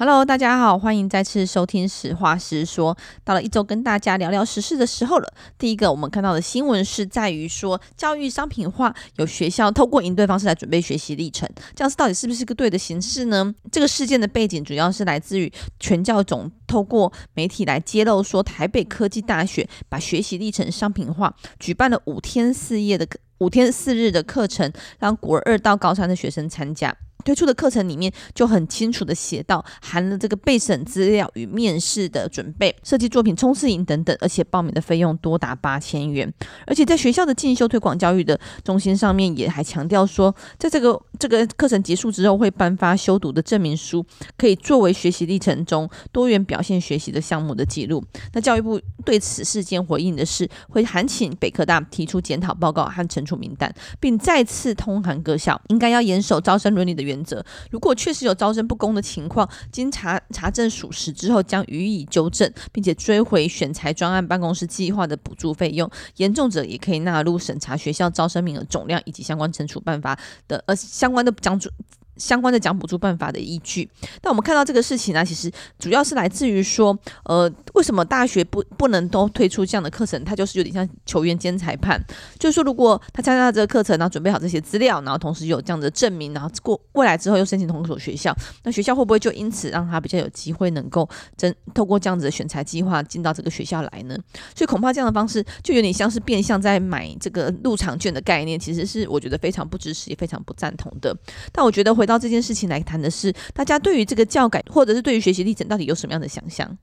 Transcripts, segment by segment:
Hello，大家好，欢迎再次收听《实话实说》。到了一周跟大家聊聊时事的时候了。第一个我们看到的新闻是在于说，教育商品化，有学校透过营队方式来准备学习历程，这样子到底是不是个对的形式呢？这个事件的背景主要是来自于全教总透过媒体来揭露说，台北科技大学把学习历程商品化，举办了五天四夜的五天四日的课程，让国二到高三的学生参加。推出的课程里面就很清楚的写到，含了这个备审资料与面试的准备、设计作品冲刺营等等，而且报名的费用多达八千元。而且在学校的进修推广教育的中心上面，也还强调说，在这个这个课程结束之后，会颁发修读的证明书，可以作为学习历程中多元表现学习的项目的记录。那教育部对此事件回应的是，会函请北科大提出检讨报告和惩处名单，并再次通函各校，应该要严守招生伦理的原则，如果确实有招生不公的情况，经查查证属实之后，将予以纠正，并且追回选材专案办公室计划的补助费用。严重者也可以纳入审查学校招生名额总量以及相关惩处办法的呃相关的奖助。相关的奖补助办法的依据，那我们看到这个事情呢，其实主要是来自于说，呃，为什么大学不不能都推出这样的课程？它就是有点像球员兼裁判，就是说，如果他参加这个课程，然后准备好这些资料，然后同时有这样的证明，然后过未来之后又申请同一所学校，那学校会不会就因此让他比较有机会能够真透过这样子的选材计划进到这个学校来呢？所以恐怕这样的方式就有点像是变相在买这个入场券的概念，其实是我觉得非常不支持也非常不赞同的。但我觉得回到这件事情来谈的是，大家对于这个教改，或者是对于学习历程，到底有什么样的想象？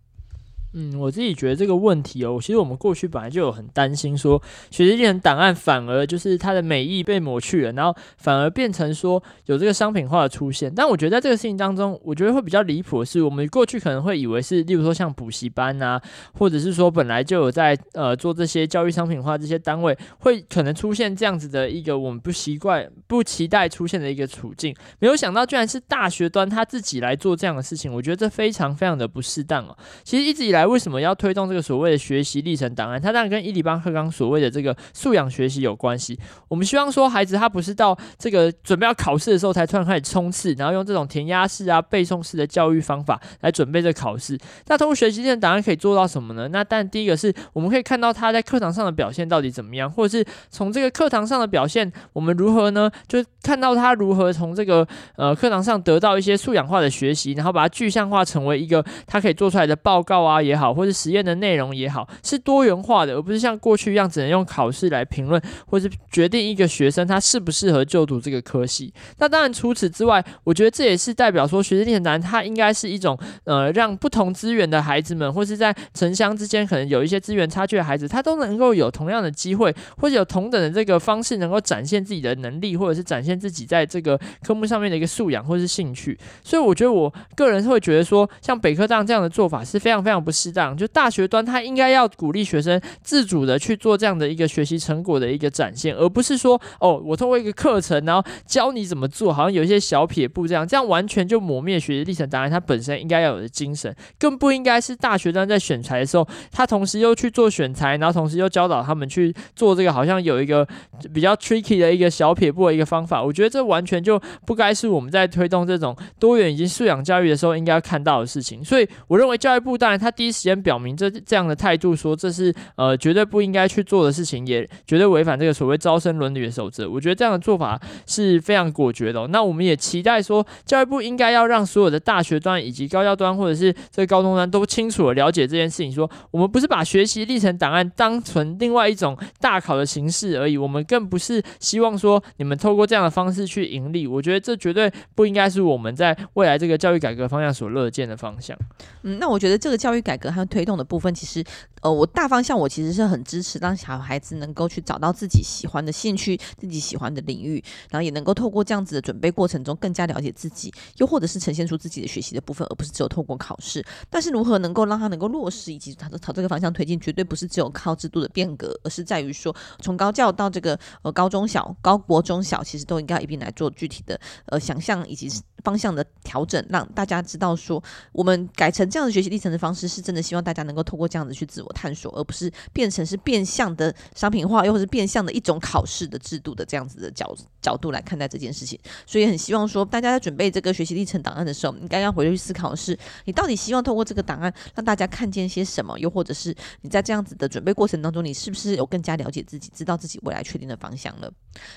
嗯，我自己觉得这个问题哦，其实我们过去本来就有很担心说，学习历程档案反而就是它的美意被抹去了，然后反而变成说有这个商品化的出现。但我觉得在这个事情当中，我觉得会比较离谱的是，我们过去可能会以为是，例如说像补习班啊，或者是说本来就有在呃做这些教育商品化这些单位，会可能出现这样子的一个我们不习惯、不期待出现的一个处境。没有想到居然是大学端他自己来做这样的事情，我觉得这非常非常的不适当哦。其实一直以来。为什么要推动这个所谓的学习历程档案？它当然跟一零八课纲所谓的这个素养学习有关系。我们希望说，孩子他不是到这个准备要考试的时候才突然开始冲刺，然后用这种填鸭式啊、背诵式的教育方法来准备这考试。那通过学习历程档案可以做到什么呢？那但第一个是我们可以看到他在课堂上的表现到底怎么样，或者是从这个课堂上的表现，我们如何呢？就看到他如何从这个呃课堂上得到一些素养化的学习，然后把它具象化成为一个他可以做出来的报告啊也好。或者实验的内容也好，是多元化的，而不是像过去一样只能用考试来评论，或是决定一个学生他适不适合就读这个科系。那当然，除此之外，我觉得这也是代表说，学习历程档案它应该是一种呃，让不同资源的孩子们，或是在城乡之间可能有一些资源差距的孩子，他都能够有同样的机会，或者有同等的这个方式，能够展现自己的能力，或者是展现自己在这个科目上面的一个素养或是兴趣。所以，我觉得我个人会觉得说，像北科大这样的做法是非常非常不适当。就大学端，他应该要鼓励学生自主的去做这样的一个学习成果的一个展现，而不是说哦，我通过一个课程，然后教你怎么做，好像有一些小撇步这样，这样完全就磨灭学习历程档案它本身应该要有的精神，更不应该是大学端在选材的时候，他同时又去做选材，然后同时又教导他们去做这个，好像有一个比较 tricky 的一个小撇步的一个方法。我觉得这完全就不该是我们在推动这种多元以及素养教育的时候应该看到的事情。所以我认为教育部当然他第第一时间表明。这这样的态度说，这是呃绝对不应该去做的事情，也绝对违反这个所谓招生伦理的守则。我觉得这样的做法是非常果决的。那我们也期待说，教育部应该要让所有的大学端以及高校端，或者是这个高中端都清楚的了解这件事情。说我们不是把学习历程档案当成另外一种大考的形式而已，我们更不是希望说你们透过这样的方式去盈利。我觉得这绝对不应该是我们在未来这个教育改革方向所乐见的方向。嗯，那我觉得这个教育改改革和推动的。部分其实，呃，我大方向我其实是很支持，让小孩子能够去找到自己喜欢的兴趣、自己喜欢的领域，然后也能够透过这样子的准备过程中更加了解自己，又或者是呈现出自己的学习的部分，而不是只有透过考试。但是如何能够让他能够落实，以及他朝这个方向推进，绝对不是只有靠制度的变革，而是在于说，从高教到这个呃高中小、高国中小，其实都应该一并来做具体的呃想象以及。方向的调整，让大家知道说，我们改成这样的学习历程的方式，是真的希望大家能够透过这样子去自我探索，而不是变成是变相的商品化，又或是变相的一种考试的制度的这样子的角角度来看待这件事情。所以很希望说，大家在准备这个学习历程档案的时候，你刚刚回去思考的是，你到底希望透过这个档案让大家看见些什么，又或者是你在这样子的准备过程当中，你是不是有更加了解自己，知道自己未来确定的方向了？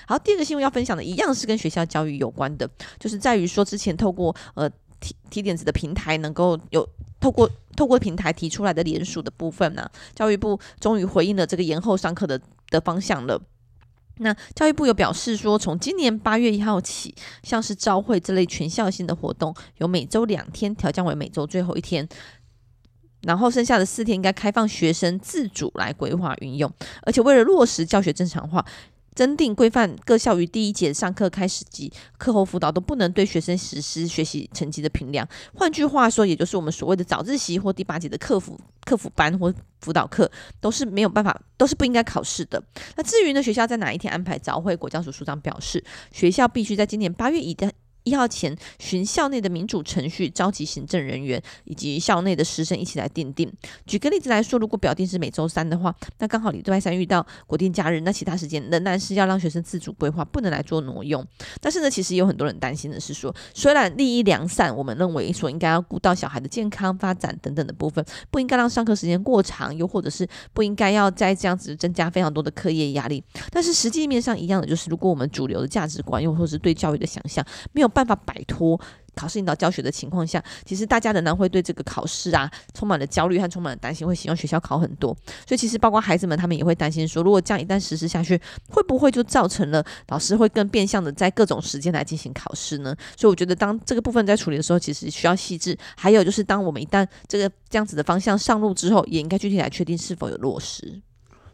好，第二个新闻要分享的一样是跟学校教育有关的，就是在于说之前透过呃提提点子的平台，能够有透过透过平台提出来的联署的部分呢、教育部终于回应了这个延后上课的的方向了。那教育部有表示说，从今年八月一号起，像是朝会这类全校性的活动，由每周两天调降为每周最后一天，然后剩下的四天应该开放学生自主来规划运用，而且为了落实教学正常化。增订规范，各校于第一节上课开始及课后辅导都不能对学生实施学习成绩的评量。换句话说，也就是我们所谓的早自习或第八节的课辅课辅班或辅导课，都是没有办法，都是不应该考试的。那至于呢，学校在哪一天安排早会，国教署署长表示，学校必须在今年八月以的。一号前，循校内的民主程序召集行政人员以及校内的师生一起来订定。举个例子来说，如果表定是每周三的话，那刚好礼拜三遇到国定假日，那其他时间仍然是要让学生自主规划，不能来做挪用。但是呢，其实有很多人担心的是说，虽然利益良善，我们认为说应该要顾到小孩的健康发展等等的部分，不应该让上课时间过长，又或者是不应该要再这样子增加非常多的课业压力。但是实际面上一样的，就是如果我们主流的价值观，又或者是对教育的想象没有办法摆脱考试引导教学的情况下，其实大家仍然会对这个考试啊充满了焦虑和充满了担心，会希望学校考很多。所以其实包括孩子们，他们也会担心说，如果这样一旦实施下去，会不会就造成了老师会更变相的在各种时间来进行考试呢？所以我觉得当这个部分在处理的时候，其实需要细致。还有就是，当我们一旦这个这样子的方向上路之后，也应该具体来确定是否有落实。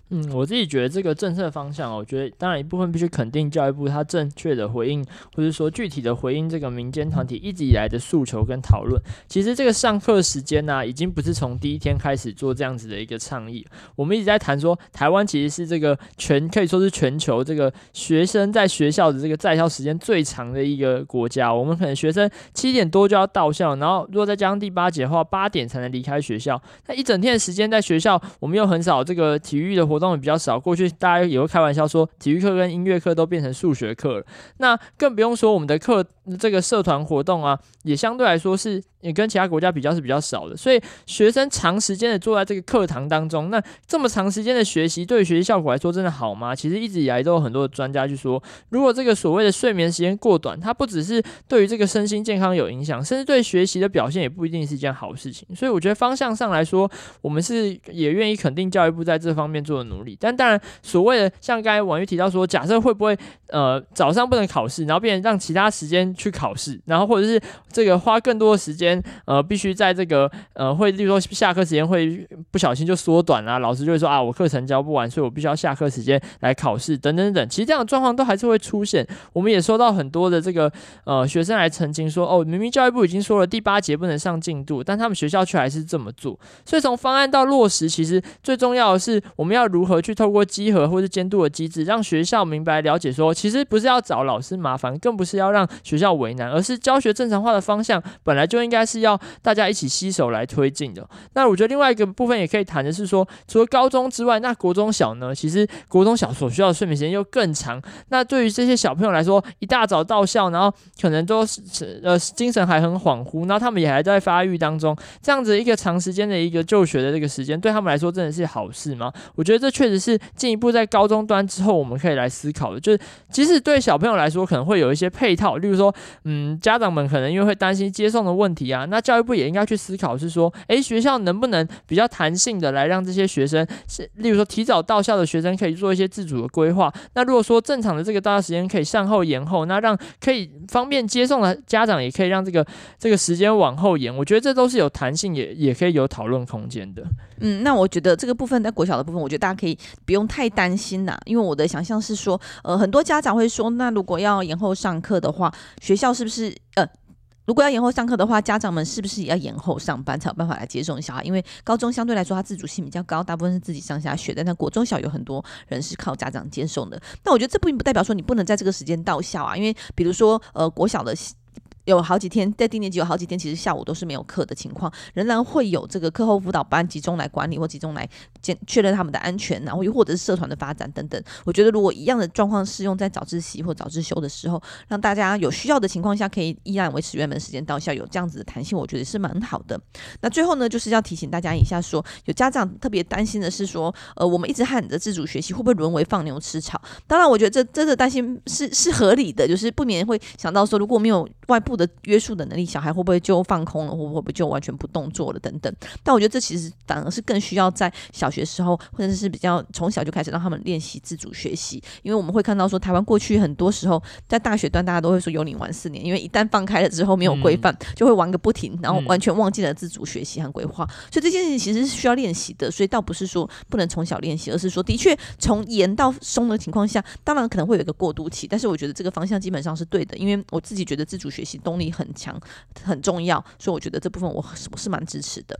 嗯，我自己觉得这个政策方向，我觉得当然一部分必须肯定教育部它正确的回应，或者说具体的回应这个民间团体一直以来的诉求跟讨论。其实这个上课时间呢、已经不是从第一天开始做这样子的一个倡议。我们一直在谈说，台湾其实是这个全可以说是全球这个学生在学校的这个在校时间最长的一个国家。我们可能学生七点多就要到校，然后如果再加上第八节的话，八点才能离开学校。那一整天的时间在学校，我们又很少这个体育的活。活动也比较少，过去大家也会开玩笑说，体育课跟音乐课都变成数学课了。那更不用说我们的课，这个社团活动啊，也相对来说是也跟其他国家比较是比较少的。所以学生长时间的坐在这个课堂当中，那这么长时间的学习，对学习效果来说真的好吗？其实一直以来都有很多的专家去说，如果这个所谓的睡眠时间过短，它不只是对于这个身心健康有影响，甚至对学习的表现也不一定是一件好事情。所以我觉得方向上来说，我们是也愿意肯定教育部在这方面做的努力，但当然，所谓的像刚才婉諭提到说，假设会不会呃早上不能考试，然后变成让其他时间去考试，然后或者是这个花更多的时间，呃，必须在这个呃会，例如说下课时间会不小心就缩短啊，老师就会说啊，我课程教不完，所以我必须要下课时间来考试，等等等。其实这样的状况都还是会出现。我们也收到很多的这个呃学生来澄清说，哦，明明教育部已经说了第八节不能上进度，但他们学校却还是这么做。所以从方案到落实，其实最重要的是我们要如何去。透过稽核或是监督的机制，让学校明白了解说，其实不是要找老师麻烦，更不是要让学校为难，而是教学正常化的方向本来就应该是要大家一起携手来推进的。那我觉得另外一个部分也可以谈的是说，除了高中之外，那国中小呢？其实国中小所需要的睡眠时间又更长。那对于这些小朋友来说，一大早到校，然后可能都是呃精神还很恍惚，然后他们也还在发育当中，这样子一个长时间的一个就学的这个时间，对他们来说真的是好事吗？我觉得这确实是。进一步在高中端之后，我们可以来思考的，就是即使对小朋友来说可能会有一些配套，例如说，嗯，家长们可能因为会担心接送的问题啊，那教育部也应该去思考，是说，诶，学校能不能比较弹性的来让这些学生，是例如说提早到校的学生可以做一些自主的规划。那如果说正常的这个到校时间可以向后延后，那让可以方便接送的家长也可以让这个这个时间往后延。我觉得这都是有弹性，也也可以有讨论空间的。嗯，那我觉得这个部分在国小的部分，我觉得大可以。不用太担心呐，因为我的想象是说，呃，很多家长会说，那如果要延后上课的话，学校是不是呃，如果要延后上课的话，家长们是不是也要延后上班才有办法来接送小孩？因为高中相对来说，他自主性比较高，大部分是自己上下学的。但国中小有很多人是靠家长接送的。那我觉得这并不代表说你不能在这个时间到校啊，因为比如说，呃，国小的。有好几天在低年级有好几天，其实下午都是没有课的情况，仍然会有这个课后辅导班集中来管理或集中来检确认他们的安全，然后又或者是社团的发展等等。我觉得如果一样的状况适用在早自习或早自修的时候，让大家有需要的情况下可以依然维持原本时间到校，有这样子的弹性，我觉得是蛮好的。那最后呢，就是要提醒大家一下说，有家长特别担心的是说，呃，我们一直喊着自主学习会不会沦为放牛吃草？当然，我觉得这真的担心是是合理的，就是不免会想到说，如果没有外部的约束的能力，小孩会不会就放空了，会不会就完全不动作了等等。但我觉得这其实反而是更需要在小学时候，或者是比较从小就开始让他们练习自主学习，因为我们会看到说，台湾过去很多时候在大学段大家都会说有你玩四年，因为一旦放开了之后没有规范，就会玩个不停，然后完全忘记了自主学习和规划。所以这件事情其实是需要练习的，所以倒不是说不能从小练习，而是说的确从严到松的情况下，当然可能会有一个过渡期，但是我觉得这个方向基本上是对的，因为我自己觉得自主学习动力很强，很重要，所以我觉得这部分我是我是蛮支持的。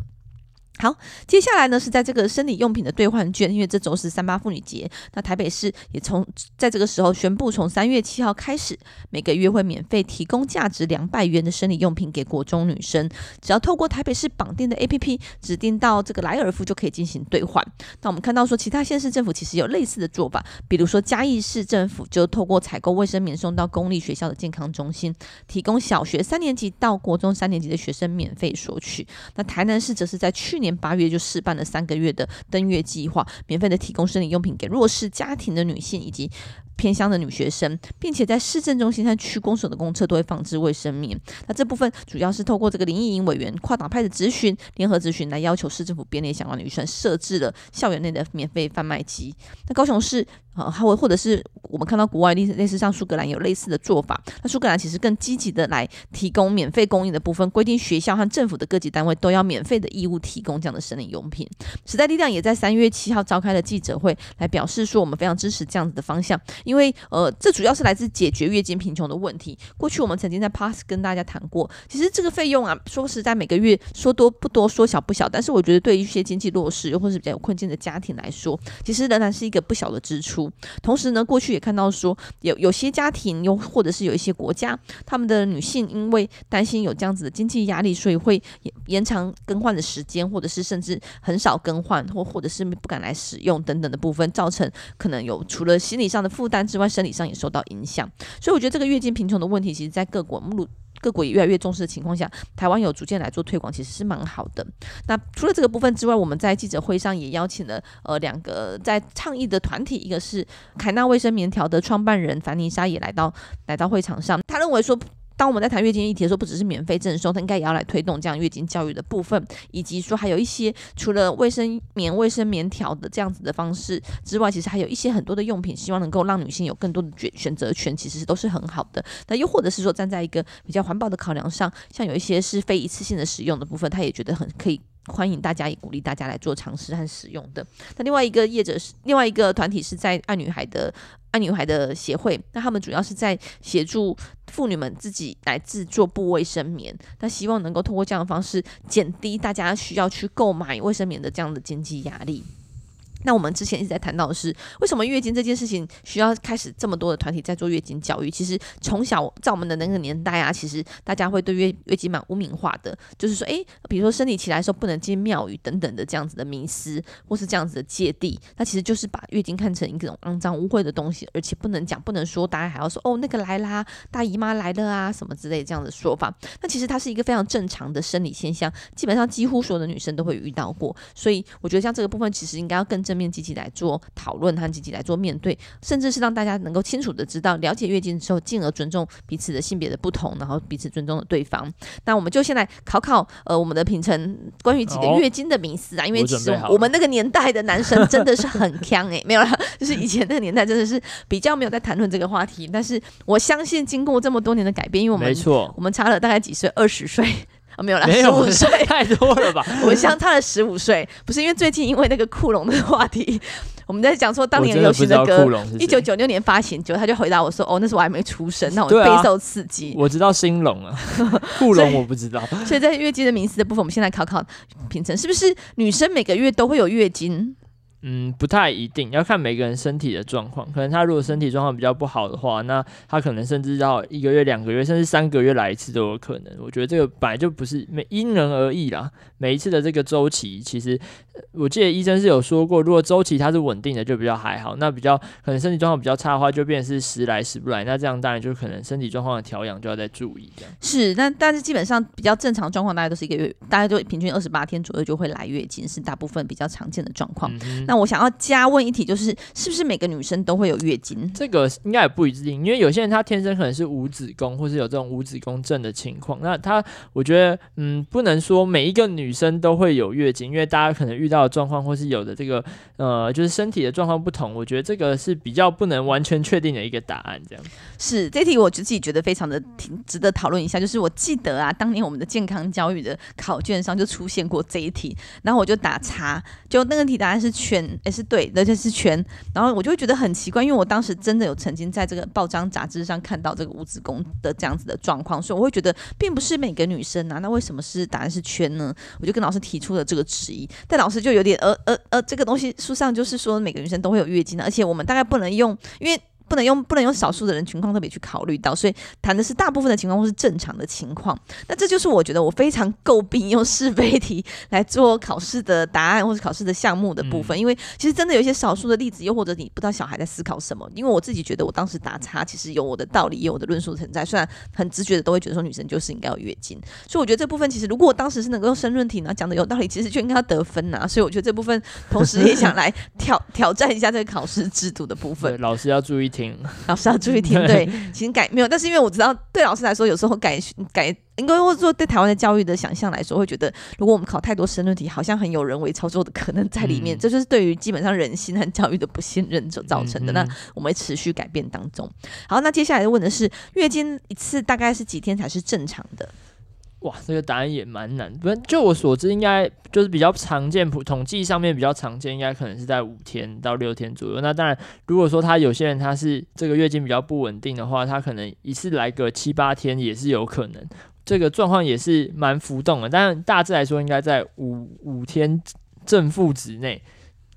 好，接下来呢是在这个生理用品的兑换券，因为这周是三八妇女节，那台北市也从在这个时候宣布，从三月七号开始，每个月会免费提供价值两百元的生理用品给国中女生，只要透过台北市绑定的 APP 指定到这个莱尔富就可以进行兑换。那我们看到说，其他县市政府其实有类似的做法，比如说嘉义市政府就透过采购卫生棉送到公立学校的健康中心，提供小学三年级到国中三年级的学生免费索取。那台南市则是在去年。年八月就试办了三个月的登月计划，免费的提供生理用品给弱势家庭的女性以及偏乡的女学生，并且在市政中心和区公所的公厕都会放置卫生棉。那这部分主要是透过这个林义营委员跨党派的咨询、联合咨询来要求市政府编列相关的预算，设置了校园内的免费贩卖机。那高雄市啊，还会或者是我们看到国外类似类似像苏格兰有类似的做法。那苏格兰其实更积极的来提供免费供应的部分，规定学校和政府的各级单位都要免费的义务提供这样的生理用品。时代力量也在三月七号召开了记者会，来表示说我们非常支持这样子的方向。因为呃，这主要是来自解决月经贫穷的问题。过去我们曾经在 Pass 跟大家谈过，其实这个费用啊，说实在每个月说多不多，说小不小。但是我觉得对于一些经济弱势又或是比较有困境的家庭来说，其实仍然是一个不小的支出。同时呢，过去也看到说有有些家庭又或者是有一些国家，他们的女性因为担心有这样子的经济压力，所以会延长更换的时间，或者是甚至很少更换，或或者是不敢来使用等等的部分，造成可能有除了心理上的负担之外，生理上也受到影响，所以我觉得这个月经贫穷的问题，其实在各国目各国也越来越重视的情况下，台湾有逐渐来做推广，其实是蛮好的。那除了这个部分之外，我们在记者会上也邀请了呃两个在倡议的团体，一个是凯纳卫生棉条的创办人凡妮莎也来到来到会场上，他认为说。当我们在谈月经议题的时候，不只是免费赠送，他应该也要来推动这样月经教育的部分，以及说还有一些除了卫生棉、卫生棉条的这样子的方式之外，其实还有一些很多的用品，希望能够让女性有更多的选选择权，其实都是很好的。那又或者是说，站在一个比较环保的考量上，像有一些是非一次性的使用的部分，他也觉得很可以。欢迎大家，也鼓励大家来做尝试和使用的。那另外一个业者是另外一个团体是在爱女孩的爱女孩的协会，那他们主要是在协助妇女们自己来制作布卫生棉，那希望能够通过这样的方式减低大家需要去购买卫生棉的这样的经济压力。那我们之前一直在谈到的是，为什么月经这件事情需要开始这么多的团体在做月经教育？其实从小在我们的那个年代啊，其实大家会对月月经蛮污名化的，就是说，诶，比如说生理期来的时候不能进庙宇等等的这样子的迷思，或是这样子的芥蒂，那其实就是把月经看成一种肮脏污秽的东西，而且不能讲，不能说，大家还要说，哦，那个来啦，大姨妈来了啊，什么之类这样的说法。那其实它是一个非常正常的生理现象，基本上几乎所有的女生都会遇到过，所以我觉得像这个部分其实应该要更正。面积极来做讨论和积极来做面对，甚至是让大家能够清楚的知道，了解月经之后，进而尊重彼此的性别的不同，然后彼此尊重的对方。那我们就先来考考呃我们的品成关于几个月经的名词啊，因为其实我们那个年代的男生真的是很强哎，没有啦，就是以前那个年代真的是比较没有在谈论这个话题，但是我相信经过这么多年的改变，因为我们没错，我们差了大概几岁，二十岁。啊、哦，没有啦，十五岁太多了吧？我们相差了十五岁，不是因为最近因为那个库龙的话题，我们在讲说当年流行的歌，一九九六年发行，结果他就回答我说：“哦，那时候我还没出生。”那我备受刺激。我知道兴隆啊，库龙我不知道。所以在月经的名词的部分，我们先来考考品成，是不是女生每个月都会有月经？嗯，不太一定要看每个人身体的状况。可能他如果身体状况比较不好的话，那他可能甚至要一个月、两个月，甚至三个月来一次都有可能。我觉得这个本来就不是每因人而异啦。每一次的这个周期，其实我记得医生是有说过，如果周期它是稳定的，就比较还好。那比较可能身体状况比较差的话，就变成是时来时不来。那这样当然就可能身体状况的调养就要再注意这样。是，但但是基本上比较正常状况，大概都是一个月，大概就平均二十八天左右就会来月经，是大部分比较常见的状况。嗯、那我想要加问一题，就是是不是每个女生都会有月经？这个应该也不一定，因为有些人她天生可能是无子宫，或是有这种无子宫症的情况。那她，我觉得，嗯，不能说每一个女生都会有月经，因为大家可能遇到的状况或是有的这个，呃，就是身体的状况不同。我觉得这个是比较不能完全确定的一个答案。这样是这题，我就自己觉得非常的挺值得讨论一下。就是我记得啊，当年我们的健康教育的考卷上就出现过这一题，然后我就打叉，就那个题答案是全，也是对，而且是圈。然后我就会觉得很奇怪，因为我当时真的有曾经在这个报章杂志上看到这个五子宫的这样子的状况，所以我会觉得并不是每个女生啊，那为什么是答案是圈呢？我就跟老师提出了这个质疑，但老师就有点呃呃呃，这个东西书上就是说每个女生都会有月经的，而且我们大概不能用，因为。不能用不能用少数的人情况特别去考虑到，所以谈的是大部分的情况或是正常的情况。那这就是我觉得我非常诟病用是非题来做考试的答案或是考试的项目的部分，嗯、因为其实真的有一些少数的例子，又或者你不知道小孩在思考什么。因为我自己觉得我当时打叉，其实有我的道理，也有我的论述存在。虽然很直觉的都会觉得说女生就是应该有月经，所以我觉得这部分其实如果我当时是能够用申论题呢讲的有道理，其实就应该要得分呐。所以我觉得这部分同时也想来挑挑 战一下这个考试制度的部分。老师要注意听，老师要。注意听，对，请改没有，但是因为我知道，对老师来说，有时候改改，应该或者说对台湾的教育的想象来说，会觉得如果我们考太多申论题，好像很有人为操作的可能在里面，嗯、这就是对于基本上人心和教育的不信任所造成的。那我们会持续改变当中。好，那接下来问的是，月经一次大概是几天才是正常的？哇，这个答案也蛮难。不，就我所知，应该就是比较常见，普统计上面比较常见，应该可能是在五天到六天左右。那当然，如果说他有些人他是这个月经比较不稳定的话，他可能一次来个七八天也是有可能。这个状况也是蛮浮动的，但大致来说，应该在五五天正负值内。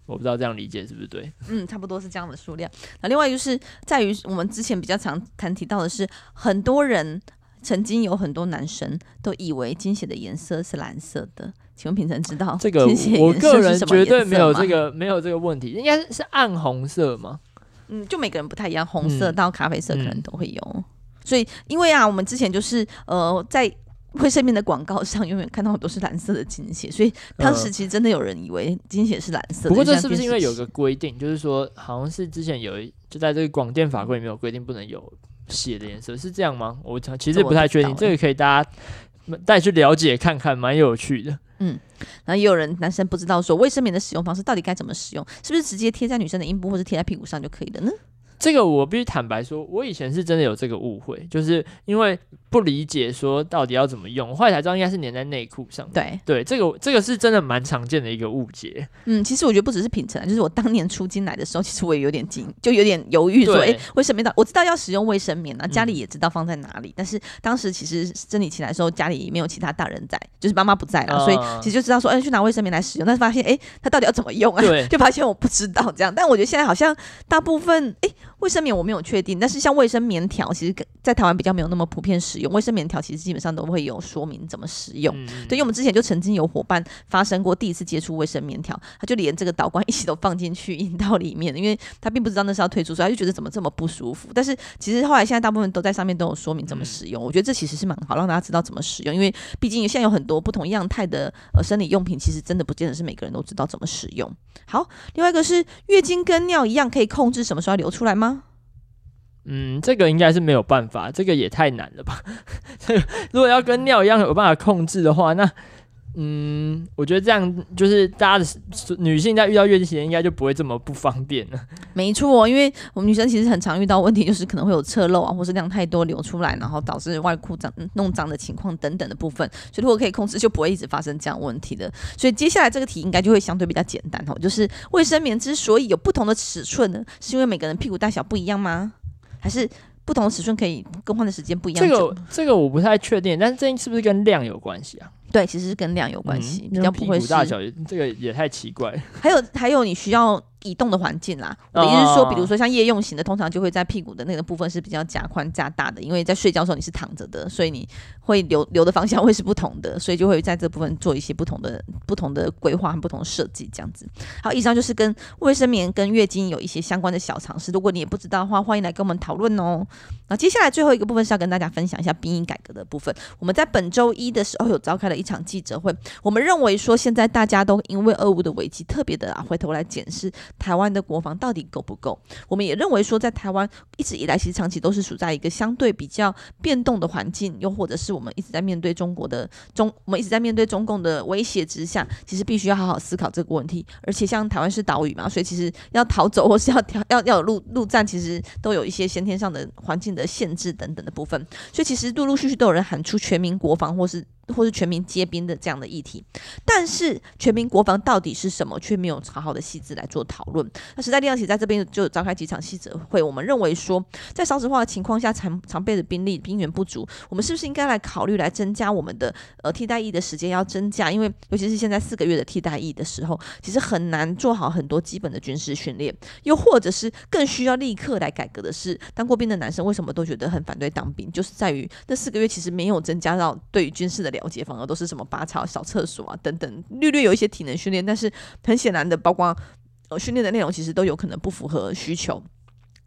我不知道这样理解是不是对？嗯，差不多是这样的数量。那另外就是在于我们之前比较常谈提到的是，很多人。曾经有很多男生都以为经血的颜色是蓝色的，请问品成知道这个？我个人绝对没有这个没有这个问题，应该是暗红色吗？嗯，就每个人不太一样，红色到咖啡色可能都会有。嗯嗯、所以因为啊，我们之前就是呃在卫生棉的广告上永远看到很多是蓝色的金血，所以当时其实真的有人以为金血是蓝色的。不过这是不是因为有个规定，就是说好像是之前有一就在这个广电法规里面有规定不能有。血的颜色是这样吗？我其实不太确定，这个可以大家带去了解看看，蛮有趣的。嗯，然后也有人男生不知道说卫生棉的使用方式到底该怎么使用，是不是直接贴在女生的阴部或者贴在屁股上就可以了呢？这个我必须坦白说，我以前是真的有这个误会，就是因为不理解说到底要怎么用，后来才知道应该是粘在内裤上。对对，这个这个是真的蛮常见的一个误解。嗯，其实我觉得不只是品成，就是我当年出金来的时候，其实我也有点惊，就有点犹豫说，哎对，卫生棉到我知道要使用卫生棉啊，家里也知道放在哪里，嗯、但是当时其实生理期来的时候，家里没有其他大人在，就是妈妈不在了，嗯、所以其实就知道说，哎，去拿卫生棉来使用，但是发现，哎，它到底要怎么用啊？对，就发现我不知道这样。但我觉得现在好像大部分，哎。卫生棉我没有确定，但是像卫生棉条，其实在台湾比较没有那么普遍使用。卫生棉条其实基本上都会有说明怎么使用。嗯、对，因为我们之前就曾经有伙伴发生过第一次接触卫生棉条，他就连这个导管一起都放进去阴道里面，因为他并不知道那是要退出，所以他就觉得怎么这么不舒服。但是其实后来现在大部分都在上面都有说明怎么使用，嗯、我觉得这其实是蛮好，让大家知道怎么使用。因为毕竟现在有很多不同样态的呃生理用品，其实真的不见得是每个人都知道怎么使用。好，另外一个是月经跟尿一样可以控制什么时候要流出来吗？嗯，这个应该是没有办法，这个也太难了吧？如果要跟尿一样有办法控制的话，那嗯，我觉得这样就是大家的女性在遇到月经前应该就不会这么不方便了。没错，因为我们女生其实很常遇到问题，就是可能会有侧漏啊，或是量太多流出来，然后导致外裤脏弄脏的情况等等的部分。所以如果可以控制，就不会一直发生这样问题的。所以接下来这个题应该就会相对比较简单哦，就是卫生棉之所以有不同的尺寸呢，是因为每个人屁股大小不一样吗？还是不同的尺寸可以更换的时间不一样？这个这个我不太确定，但是这是不是跟量有关系啊？对，其实是跟量有关系，嗯、比较不会是。大小这个也太奇怪。还有还有，你需要。移动的环境啦，我的意思是说，比如说像夜用型的，通常就会在屁股的那个部分是比较加宽加大的，因为在睡觉的时候你是躺着的，所以你会流流的方向会是不同的，所以就会在这部分做一些不同的不同的规划和不同的设计这样子。好，以上就是跟卫生棉跟月经有一些相关的小常识，如果你也不知道的话，欢迎来跟我们讨论哦。那接下来最后一个部分是要跟大家分享一下兵役改革的部分。我们在本周一的时候有召开了一场记者会，我们认为说现在大家都因为俄乌的危机，特别的啊回头来检视台湾的国防。到底够不够？我们也认为说，在台湾一直以来，其实长期都是处在一个相对比较变动的环境，又或者是我们一直在面对中国的中，我们一直在面对中共的威胁之下，其实必须要好好思考这个问题。而且像台湾是岛屿嘛，所以其实要逃走或是要调 要要有陆陆战，其实都有一些先天上的环境的限制等等的部分。所以其实陆陆续续都有人喊出全民国防，或是。或是全民皆兵的这样的议题，但是全民国防到底是什么，却没有好好的细致来做讨论。那时代力量其实在这边就召开几场记者会，我们认为说，在少子化的情况下，常常备的兵力兵源不足，我们是不是应该来考虑来增加我们的呃替代役的时间要增加？因为尤其是现在四个月的替代役的时候，其实很难做好很多基本的军事训练，又或者是更需要立刻来改革的是，当过兵的男生为什么都觉得很反对当兵？就是在于那四个月其实没有增加到对于军事的。了解反而都是什么拔草、扫厕所啊等等，略略有一些体能训练，但是很显然的，包括呃训练的内容其实都有可能不符合需求。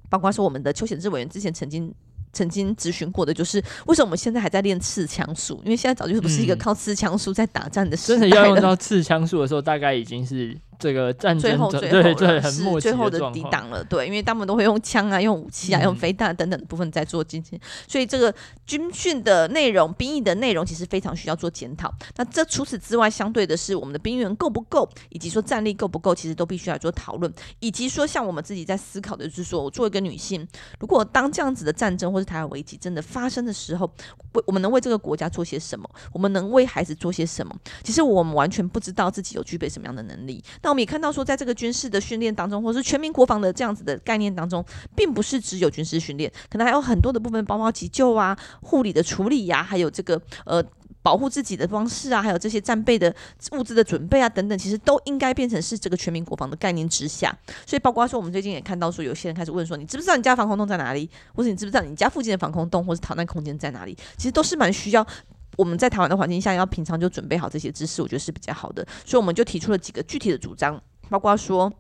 包括说我们的邱显志委员之前曾经曾经咨询过的，就是为什么我们现在还在练刺枪术？因为现在早就不是一个靠刺枪术在打仗的时代了。真的要用到刺枪术的时候，大概已经是。这个战争最后最后对对很默契最后的抵挡了，对，因为他们都会用枪啊、用武器啊、嗯、用飞弹等等的部分在做进行，所以这个军训的内容、兵役的内容其实非常需要做检讨。那这除此之外，相对的是我们的兵员够不够，以及说战力够不够，其实都必须要做讨论。以及说像我们自己在思考的，就是说我作为一个女性，如果当这样子的战争或是台湾危机真的发生的时候，为我们能为这个国家做些什么？我们能为孩子做些什么？其实我们完全不知道自己有具备什么样的能力。那我们也看到说，在这个军事的训练当中，或是全民国防的这样子的概念当中，并不是只有军事训练，可能还有很多的部分，包括急救啊、护理的处理呀、还有这个呃保护自己的方式啊，还有这些战备的物资的准备啊等等，其实都应该变成是这个全民国防的概念之下。所以，包括说我们最近也看到说，有些人开始问说，你知不知道你家防空洞在哪里？或者你知不知道你家附近的防空洞或是逃难空间在哪里？其实都是蛮需要。我们在台湾的环境下，要平常就准备好这些知识，我觉得是比较好的。所以我们就提出了几个具体的主张，包括说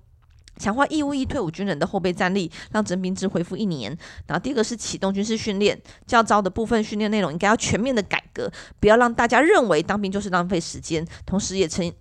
强化义务役退伍军人的后备战力，让征兵制恢复一年。然后第一个是启动军事训练，教招的部分训练内容应该要全面的改革，不要让大家认为当兵就是浪费时间，同时也成。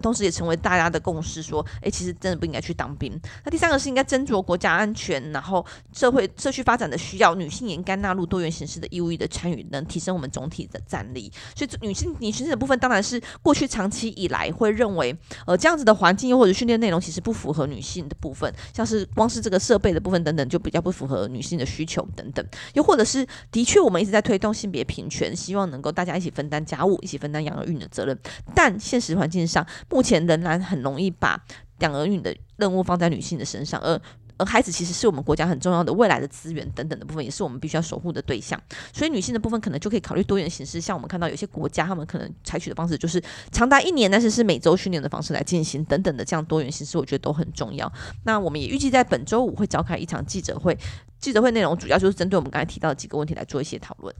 同时也成为大家的共识，说，诶，其实真的不应该去当兵。那第三个是应该斟酌国家安全，然后社会社区发展的需要，女性也应该纳入多元形式的义务役的参与，能提升我们总体的战力。所以，女性女性的部分当然是过去长期以来会认为，呃，这样子的环境又或者训练内容其实不符合女性的部分，像是光是这个设备的部分等等，就比较不符合女性的需求等等。又或者是的确我们一直在推动性别平权，希望能够大家一起分担家务，一起分担养儿育的责任，但现实环境上。目前仍然很容易把养儿女的任务放在女性的身上，而而孩子其实是我们国家很重要的未来的资源等等的部分，也是我们必须要守护的对象。所以女性的部分可能就可以考虑多元形式，像我们看到有些国家，他们可能采取的方式就是长达一年，但是是每周训练的方式来进行等等的这样多元形式，我觉得都很重要。那我们也预计在本周五会召开一场记者会，记者会内容主要就是针对我们刚才提到的几个问题来做一些讨论。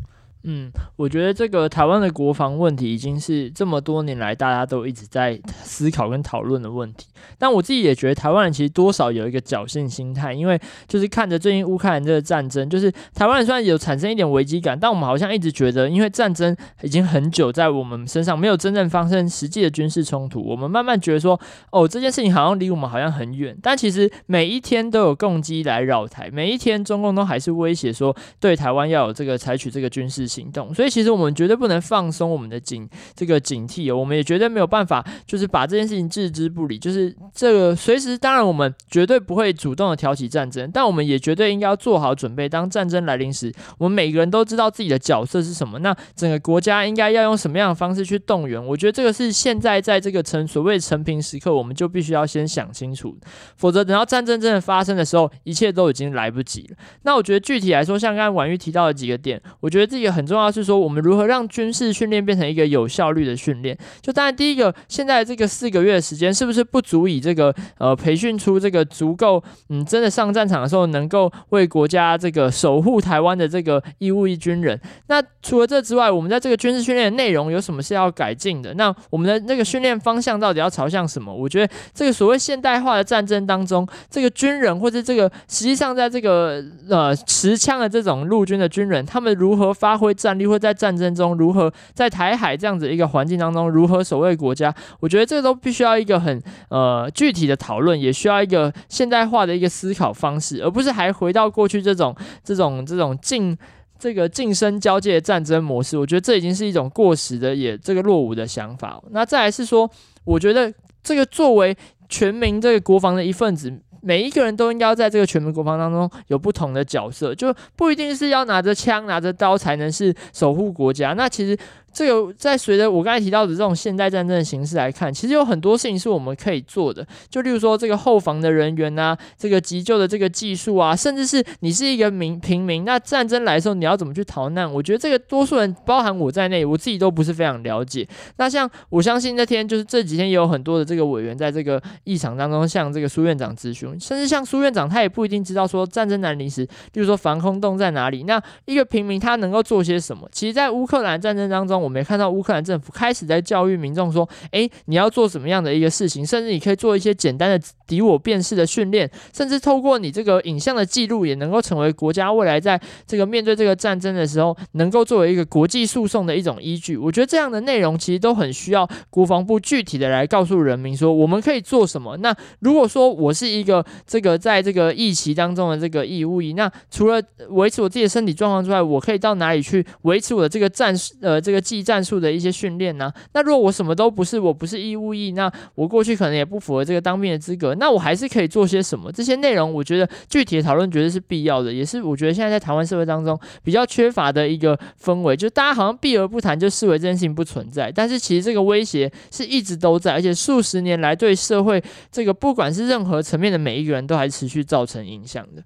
嗯，我觉得这个台湾的国防问题已经是这么多年来大家都一直在思考跟讨论的问题。但我自己也觉得台湾人其实多少有一个侥幸心态，因为就是看着最近乌克兰这个战争，就是台湾人虽然有产生一点危机感，但我们好像一直觉得，因为战争已经很久在我们身上没有真正发生实际的军事冲突，我们慢慢觉得说，哦，这件事情好像离我们好像很远。但其实每一天都有共机来扰台，每一天中共都还是威胁说对台湾要有这个采取这个军事。行动，所以其实我们绝对不能放松我们的警这个警惕，我们也绝对没有办法，就是把这件事情置之不理。就是这个随时，当然我们绝对不会主动的挑起战争，但我们也绝对应该要做好准备。当战争来临时，我们每个人都知道自己的角色是什么，那整个国家应该要用什么样的方式去动员？我觉得这个是现在在这个成所谓成平时刻，我们就必须要先想清楚，否则等到战争真的发生的时候，一切都已经来不及了。那我觉得具体来说，像刚才婉諭提到的几个点，我觉得这个很。重要是说，我们如何让军事训练变成一个有效率的训练。就当然，第一个，现在这个四个月的时间是不是不足以这个呃培训出这个足够嗯真的上战场的时候能够为国家这个守护台湾的这个义务役军人？那除了这之外，我们在这个军事训练的内容有什么是要改进的？那我们的那个训练方向到底要朝向什么？我觉得这个所谓现代化的战争当中，这个军人或者这个实际上在这个呃持枪的这种陆军的军人，他们如何发挥战力，或在战争中如何在台海这样子一个环境当中如何守卫国家？我觉得这都必须要一个很呃具体的讨论，也需要一个现代化的一个思考方式，而不是还回到过去这种这种这种近这个近身交界的战争模式。我觉得这已经是一种过时的也这个落伍的想法。那再来是说，我觉得这个作为全民这个国防的一份子。每一个人都应该在这个全民国防当中有不同的角色，就不一定是要拿着枪、拿着刀才能是守护国家。那其实。这个在随着我刚才提到的这种现代战争的形式来看，其实有很多事情是我们可以做的。就例如说这个后防的人员啊，这个急救的这个技术啊，甚至是你是一个民平民，那战争来的时候你要怎么去逃难？我觉得这个多数人，包含我在内，我自己都不是非常了解。那像我相信那天就是这几天也有很多的这个委员在这个议场当中向这个苏院长咨询，甚至像苏院长他也不一定知道说战争来临时，例如说防空洞在哪里，那一个平民他能够做些什么？其实，在乌克兰战争当中。我们看到乌克兰政府开始在教育民众说：“诶，你要做什么样的一个事情？甚至你可以做一些简单的敌我辨识的训练，甚至透过你这个影像的记录，也能够成为国家未来在这个面对这个战争的时候，能够作为一个国际诉讼的一种依据。我觉得这样的内容其实都很需要国防部具体的来告诉人民说，我们可以做什么。那如果说我是一个这个在这个疫情当中的这个义务役，那除了维持我自己的身体状况之外，我可以到哪里去维持我的这个战呃这个。”技战术的一些训练呢？那如果我什么都不是，我不是义务役，那我过去可能也不符合这个当兵的资格，那我还是可以做些什么？这些内容，我觉得具体的讨论绝对是必要的，也是我觉得现在在台湾社会当中比较缺乏的一个氛围，就大家好像避而不谈，就视为这件事情不存在。但是其实这个威胁是一直都在，而且数十年来对社会这个不管是任何层面的每一个人都还持续造成影响的。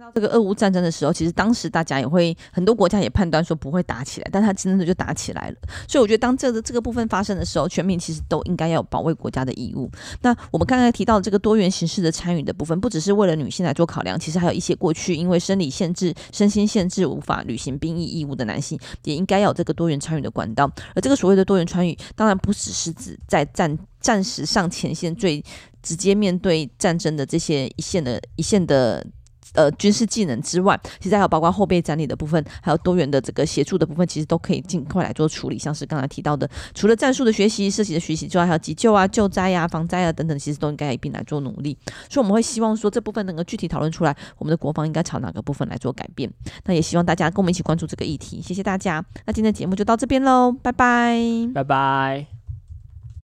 到这个俄乌战争的时候，其实当时大家也会很多国家也判断说不会打起来，但他真的就打起来了。所以我觉得当这个这个部分发生的时候，全民其实都应该要有保卫国家的义务。那我们刚才提到的这个多元形式的参与的部分，不只是为了女性来做考量，其实还有一些过去因为生理限制、身心限制无法履行兵役义务的男性，也应该要有这个多元参与的管道。而这个所谓的多元参与，当然不只是指在战战时上前线最直接面对战争的这些一线的一线的。呃，军事技能之外，其实还有包括后备战力的部分，还有多元的这个协助的部分，其实都可以尽快来做处理。像是刚才提到的，除了战术的学习、设计的学习之外，还有急救啊、救灾啊、防灾啊等等，其实都应该一并来做努力。所以我们会希望说，这部分能够具体讨论出来，我们的国防应该朝哪个部分来做改变。那也希望大家跟我们一起关注这个议题。谢谢大家，那今天的节目就到这边喽，拜拜，拜拜。